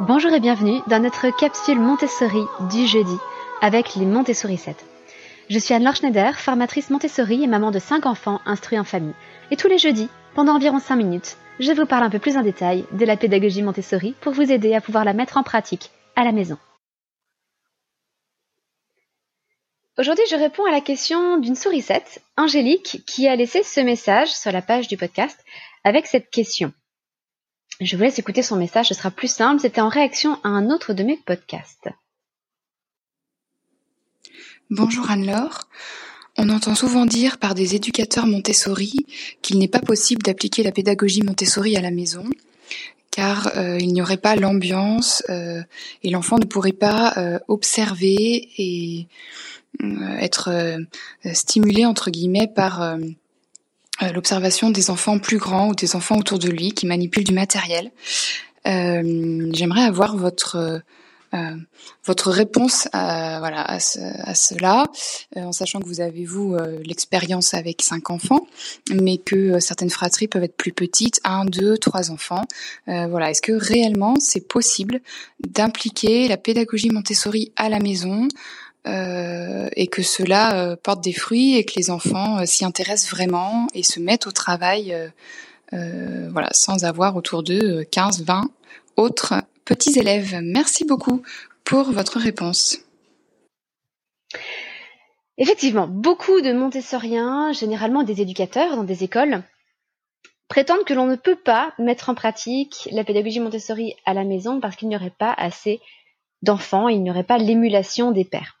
Bonjour et bienvenue dans notre capsule Montessori du jeudi avec les Montessori 7. Je suis Anne-Laure Schneider, formatrice Montessori et maman de 5 enfants instruits en famille. Et tous les jeudis, pendant environ 5 minutes, je vous parle un peu plus en détail de la pédagogie Montessori pour vous aider à pouvoir la mettre en pratique à la maison. Aujourd'hui, je réponds à la question d'une sourisette, Angélique, qui a laissé ce message sur la page du podcast avec cette question. Je vous laisse écouter son message, ce sera plus simple. C'était en réaction à un autre de mes podcasts. Bonjour Anne-Laure. On entend souvent dire par des éducateurs Montessori qu'il n'est pas possible d'appliquer la pédagogie Montessori à la maison, car euh, il n'y aurait pas l'ambiance euh, et l'enfant ne pourrait pas euh, observer et être stimulé entre guillemets par l'observation des enfants plus grands ou des enfants autour de lui qui manipulent du matériel. Euh, J'aimerais avoir votre euh, votre réponse à, voilà, à, cela, euh, en sachant que vous avez, vous, euh, l'expérience avec cinq enfants, mais que certaines fratries peuvent être plus petites, un, deux, trois enfants. voilà, Est-ce que réellement c'est possible d'impliquer la pédagogie Montessori à la maison euh, et que cela euh, porte des fruits et que les enfants euh, s'y intéressent vraiment et se mettent au travail voilà, sans avoir autour d'eux 15, 20 autres petits élèves. Merci beaucoup pour votre réponse. Effectivement, beaucoup de Montessoriens, généralement des éducateurs dans des écoles, prétendent que l'on ne peut pas mettre en pratique la pédagogie Montessori à la maison parce qu'il n'y aurait pas assez d'enfants, il n'y aurait pas l'émulation des pères.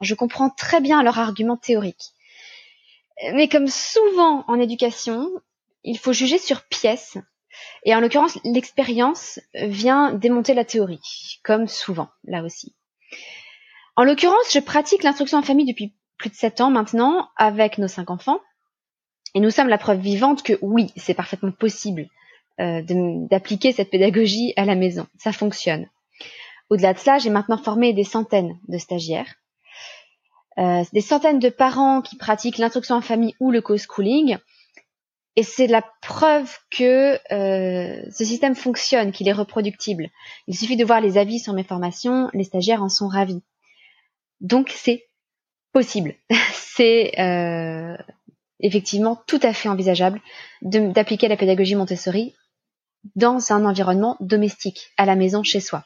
Je comprends très bien leur argument théorique. Mais comme souvent en éducation, il faut juger sur pièce. Et en l'occurrence, l'expérience vient démonter la théorie, comme souvent, là aussi. En l'occurrence, je pratique l'instruction en famille depuis plus de sept ans maintenant avec nos cinq enfants. Et nous sommes la preuve vivante que oui, c'est parfaitement possible euh, d'appliquer cette pédagogie à la maison. Ça fonctionne. Au-delà de cela, j'ai maintenant formé des centaines de stagiaires euh, des centaines de parents qui pratiquent l'instruction en famille ou le co-schooling. Et c'est la preuve que euh, ce système fonctionne, qu'il est reproductible. Il suffit de voir les avis sur mes formations, les stagiaires en sont ravis. Donc c'est possible. c'est euh, effectivement tout à fait envisageable d'appliquer la pédagogie Montessori dans un environnement domestique, à la maison, chez soi.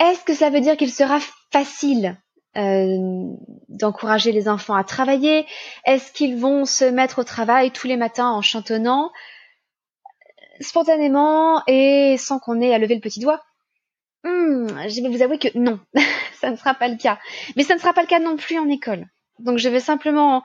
Est-ce que ça veut dire qu'il sera facile euh, d'encourager les enfants à travailler Est-ce qu'ils vont se mettre au travail tous les matins en chantonnant spontanément et sans qu'on ait à lever le petit doigt? Hmm, Je vais vous avouer que non, ça ne sera pas le cas. Mais ça ne sera pas le cas non plus en école. Donc je vais simplement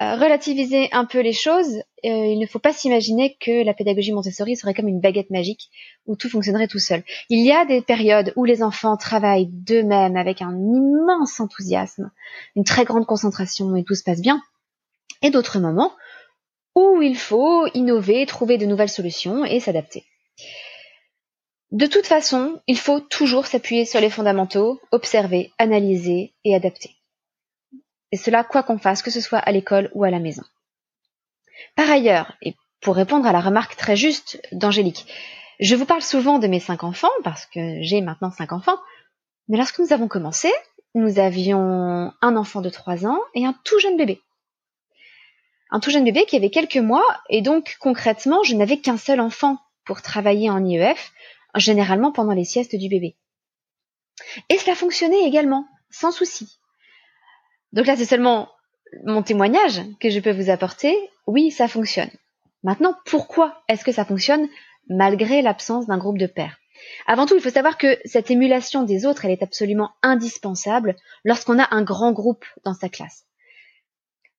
relativiser un peu les choses, euh, il ne faut pas s'imaginer que la pédagogie Montessori serait comme une baguette magique où tout fonctionnerait tout seul. Il y a des périodes où les enfants travaillent d'eux-mêmes avec un immense enthousiasme, une très grande concentration et tout se passe bien, et d'autres moments où il faut innover, trouver de nouvelles solutions et s'adapter. De toute façon, il faut toujours s'appuyer sur les fondamentaux, observer, analyser et adapter. Et cela quoi qu'on fasse, que ce soit à l'école ou à la maison. Par ailleurs, et pour répondre à la remarque très juste d'Angélique, je vous parle souvent de mes cinq enfants, parce que j'ai maintenant cinq enfants, mais lorsque nous avons commencé, nous avions un enfant de trois ans et un tout jeune bébé. Un tout jeune bébé qui avait quelques mois, et donc concrètement, je n'avais qu'un seul enfant pour travailler en IEF, généralement pendant les siestes du bébé. Et cela fonctionnait également, sans souci. Donc là, c'est seulement mon témoignage que je peux vous apporter. Oui, ça fonctionne. Maintenant, pourquoi est-ce que ça fonctionne malgré l'absence d'un groupe de pairs? Avant tout, il faut savoir que cette émulation des autres, elle est absolument indispensable lorsqu'on a un grand groupe dans sa classe.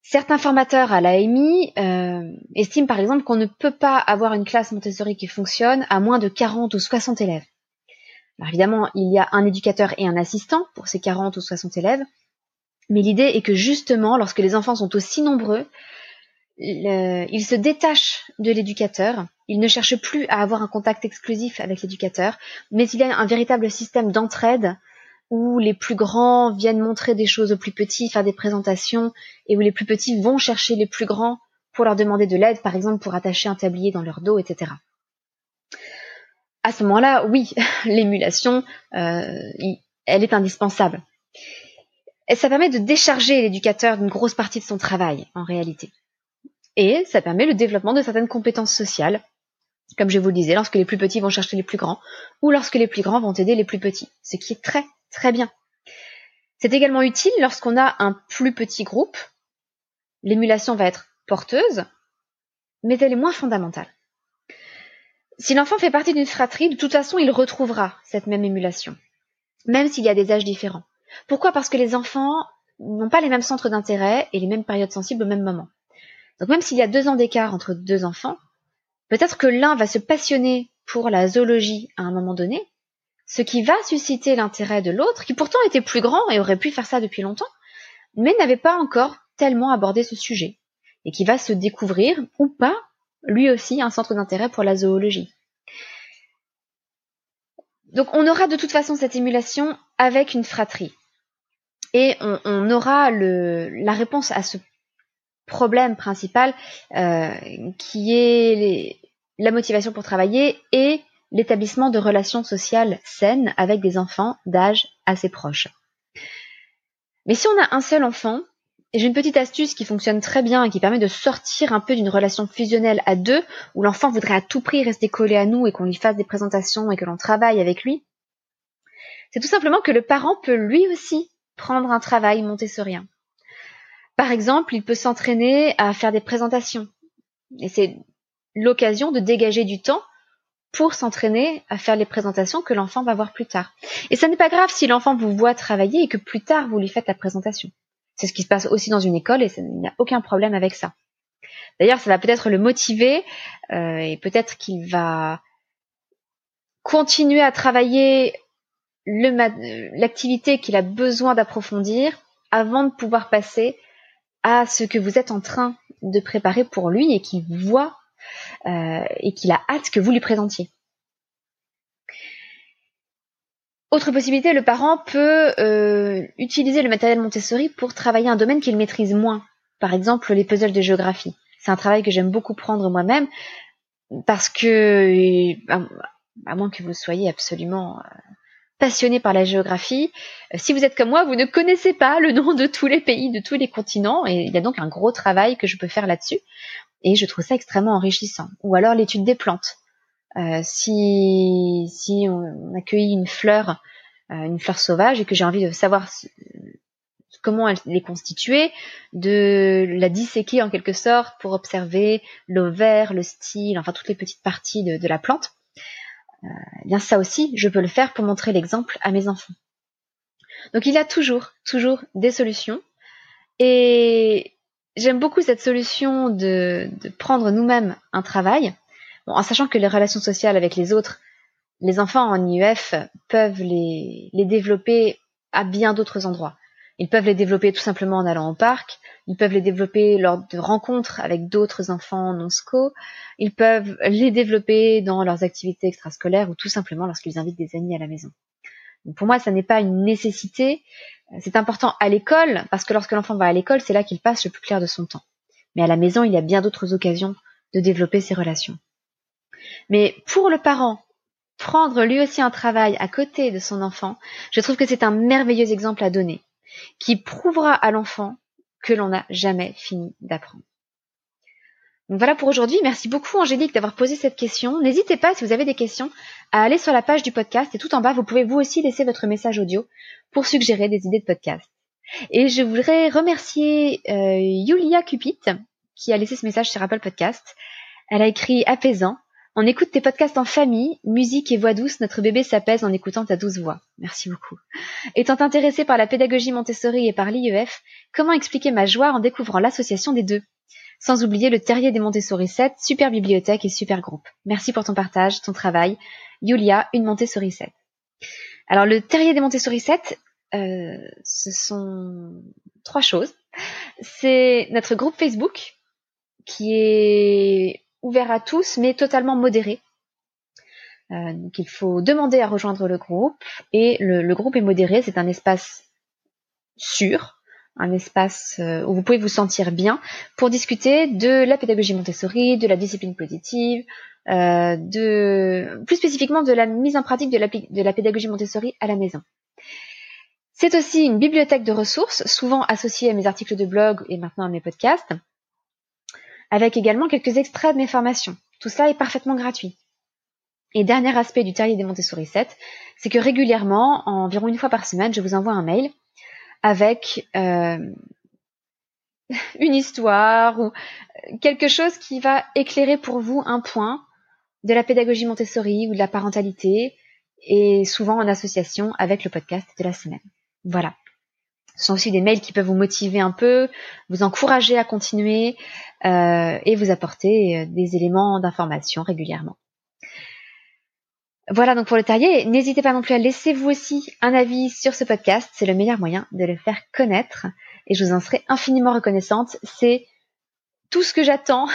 Certains formateurs à l'AMI euh, estiment par exemple qu'on ne peut pas avoir une classe Montessori qui fonctionne à moins de 40 ou 60 élèves. Alors évidemment, il y a un éducateur et un assistant pour ces 40 ou 60 élèves, mais l'idée est que justement, lorsque les enfants sont aussi nombreux, ils se détachent de l'éducateur, ils ne cherchent plus à avoir un contact exclusif avec l'éducateur, mais il y a un véritable système d'entraide où les plus grands viennent montrer des choses aux plus petits, faire des présentations, et où les plus petits vont chercher les plus grands pour leur demander de l'aide, par exemple pour attacher un tablier dans leur dos, etc. à ce moment-là, oui, l'émulation, euh, elle est indispensable. Et ça permet de décharger l'éducateur d'une grosse partie de son travail, en réalité. Et ça permet le développement de certaines compétences sociales, comme je vous le disais, lorsque les plus petits vont chercher les plus grands, ou lorsque les plus grands vont aider les plus petits, ce qui est très très bien. C'est également utile lorsqu'on a un plus petit groupe. L'émulation va être porteuse, mais elle est moins fondamentale. Si l'enfant fait partie d'une fratrie, de toute façon, il retrouvera cette même émulation, même s'il y a des âges différents. Pourquoi? Parce que les enfants n'ont pas les mêmes centres d'intérêt et les mêmes périodes sensibles au même moment. Donc même s'il y a deux ans d'écart entre deux enfants, peut-être que l'un va se passionner pour la zoologie à un moment donné, ce qui va susciter l'intérêt de l'autre, qui pourtant était plus grand et aurait pu faire ça depuis longtemps, mais n'avait pas encore tellement abordé ce sujet, et qui va se découvrir, ou pas, lui aussi, un centre d'intérêt pour la zoologie. Donc on aura de toute façon cette émulation avec une fratrie. Et on, aura la réponse à ce problème principal euh, qui est la motivation pour travailler et l'établissement de relations sociales saines avec des enfants d'âge assez proche. Mais si on a un seul enfant, j'ai une petite astuce qui fonctionne très bien et qui permet de sortir un peu d'une relation fusionnelle à deux, où l'enfant voudrait à tout prix rester collé à nous et qu'on lui fasse des présentations et que l'on travaille avec lui. C'est tout simplement que le parent peut lui aussi prendre un travail montessorien. Par exemple, il peut s'entraîner à faire des présentations. Et c'est l'occasion de dégager du temps pour s'entraîner à faire les présentations que l'enfant va voir plus tard. Et ça n'est pas grave si l'enfant vous voit travailler et que plus tard vous lui faites la présentation. C'est ce qui se passe aussi dans une école et il n'y a aucun problème avec ça. D'ailleurs, ça va peut-être le motiver euh, et peut-être qu'il va continuer à travailler l'activité qu'il a besoin d'approfondir avant de pouvoir passer à ce que vous êtes en train de préparer pour lui et qu'il voit euh, et qu'il a hâte que vous lui présentiez. Autre possibilité, le parent peut euh, utiliser le matériel Montessori pour travailler un domaine qu'il maîtrise moins. Par exemple, les puzzles de géographie. C'est un travail que j'aime beaucoup prendre moi-même parce que, à, moins que vous soyez absolument euh, passionné par la géographie, si vous êtes comme moi, vous ne connaissez pas le nom de tous les pays, de tous les continents, et il y a donc un gros travail que je peux faire là-dessus. Et je trouve ça extrêmement enrichissant. Ou alors l'étude des plantes. Euh, si, si on accueille une fleur, euh, une fleur sauvage, et que j'ai envie de savoir comment elle est constituée, de la disséquer en quelque sorte pour observer l'ovaire, le style, enfin toutes les petites parties de, la plante, eh bien ça aussi, je peux le faire pour montrer l'exemple à mes enfants. Donc il y a toujours, toujours des solutions. Et j'aime beaucoup cette solution de, prendre nous-mêmes un travail, en sachant que les relations sociales avec les autres, les enfants en IEF peuvent les, les développer à bien d'autres endroits. Ils peuvent les développer tout simplement en allant au parc, ils peuvent les développer lors de rencontres avec d'autres enfants non SCO, ils peuvent les développer dans leurs activités extrascolaires ou tout simplement lorsqu'ils invitent des amis à la maison. pour moi, ça n'est pas une nécessité, c'est important à l'école, parce que lorsque l'enfant va à l'école, c'est là qu'il passe le plus clair de son temps. Mais à la maison, il y a bien d'autres occasions de développer ses relations. Mais pour le parent, prendre lui aussi un travail à côté de son enfant, je trouve que c'est un merveilleux exemple à donner, qui prouvera à l'enfant que l'on n'a jamais fini d'apprendre. Donc voilà pour aujourd'hui. Merci beaucoup Angélique d'avoir posé cette question. N'hésitez pas si vous avez des questions à aller sur la page du podcast et tout en bas vous pouvez vous aussi laisser votre message audio pour suggérer des idées de podcast. Et je voudrais remercier euh, Yulia Cupit qui a laissé ce message sur Apple Podcast. Elle a écrit apaisant. On écoute tes podcasts en famille, musique et voix douce, notre bébé s'apaise en écoutant ta douce voix. Merci beaucoup. Étant intéressé par la pédagogie Montessori et par l'IEF, comment expliquer ma joie en découvrant l'association des deux? Sans oublier le Terrier des Montessori 7, super bibliothèque et super groupe. Merci pour ton partage, ton travail. Yulia, une Montessori 7. Alors le Terrier des Montessori 7, euh, ce sont trois choses. C'est notre groupe Facebook qui est ouvert à tous mais totalement modéré. Euh, donc il faut demander à rejoindre le groupe et le, le groupe est modéré, c'est un espace sûr un espace euh, où vous pouvez vous sentir bien pour discuter de la pédagogie Montessori, de la discipline positive, euh, de plus spécifiquement de la mise en pratique de la, de la pédagogie Montessori à la maison. C'est aussi une bibliothèque de ressources, souvent associée à mes articles de blog et maintenant à mes podcasts, avec également quelques extraits de mes formations. Tout cela est parfaitement gratuit. Et dernier aspect du terrier des Montessori 7, c'est que régulièrement, environ une fois par semaine, je vous envoie un mail avec euh, une histoire ou quelque chose qui va éclairer pour vous un point de la pédagogie Montessori ou de la parentalité, et souvent en association avec le podcast de la semaine. Voilà. Ce sont aussi des mails qui peuvent vous motiver un peu, vous encourager à continuer euh, et vous apporter euh, des éléments d'information régulièrement. Voilà donc pour le terrier. N'hésitez pas non plus à laisser vous aussi un avis sur ce podcast. C'est le meilleur moyen de le faire connaître et je vous en serai infiniment reconnaissante. C'est tout ce que j'attends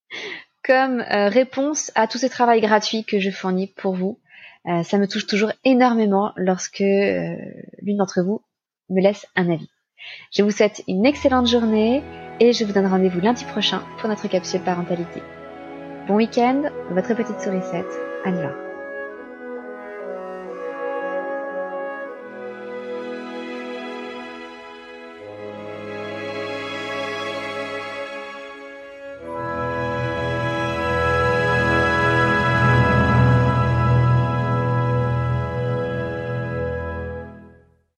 comme euh, réponse à tout ce travail gratuit que je fournis pour vous. Euh, ça me touche toujours énormément lorsque euh, l'une d'entre vous me laisse un avis. Je vous souhaite une excellente journée et je vous donne rendez-vous lundi prochain pour notre capsule parentalité. Bon week-end, votre petite sourisette, Anne-Laure.